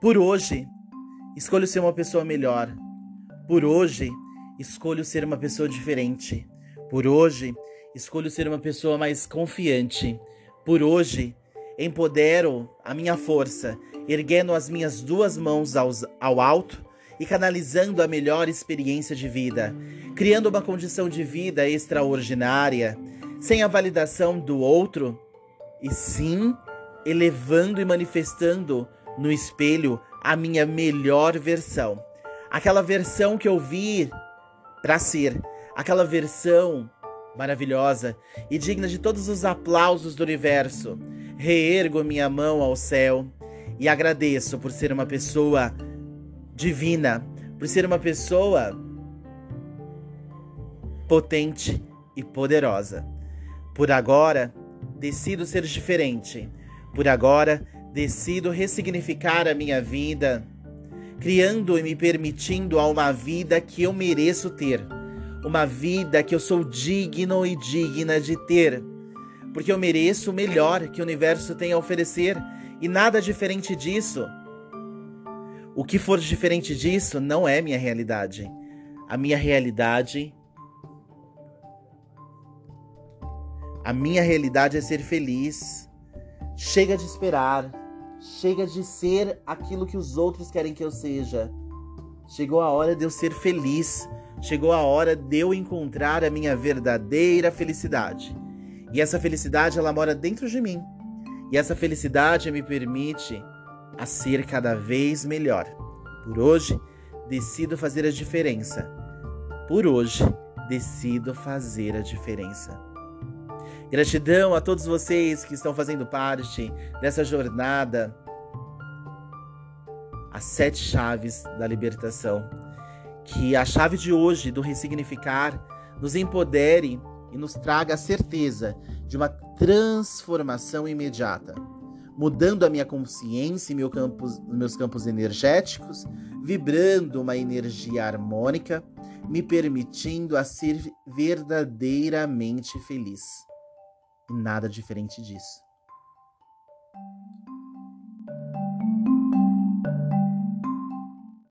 Por hoje, escolho ser uma pessoa melhor. Por hoje, escolho ser uma pessoa diferente. Por hoje, escolho ser uma pessoa mais confiante. Por hoje, empodero a minha força, erguendo as minhas duas mãos aos, ao alto e canalizando a melhor experiência de vida, criando uma condição de vida extraordinária, sem a validação do outro, e sim elevando e manifestando no espelho a minha melhor versão. Aquela versão que eu vi para ser, aquela versão maravilhosa e digna de todos os aplausos do universo. Reergo minha mão ao céu e agradeço por ser uma pessoa divina, por ser uma pessoa potente e poderosa. Por agora, decido ser diferente. Por agora, decido ressignificar a minha vida, criando e me permitindo a uma vida que eu mereço ter. Uma vida que eu sou digno e digna de ter. Porque eu mereço o melhor que o universo tem a oferecer e nada diferente disso. O que for diferente disso não é minha realidade. A minha realidade A minha realidade é ser feliz. Chega de esperar. Chega de ser aquilo que os outros querem que eu seja. Chegou a hora de eu ser feliz. Chegou a hora de eu encontrar a minha verdadeira felicidade. E essa felicidade ela mora dentro de mim. E essa felicidade me permite a ser cada vez melhor. Por hoje, decido fazer a diferença. Por hoje, decido fazer a diferença. Gratidão a todos vocês que estão fazendo parte dessa jornada. As sete chaves da libertação. Que a chave de hoje do ressignificar nos empodere e nos traga a certeza de uma transformação imediata, mudando a minha consciência e meu campos, meus campos energéticos, vibrando uma energia harmônica, me permitindo a ser verdadeiramente feliz nada diferente disso.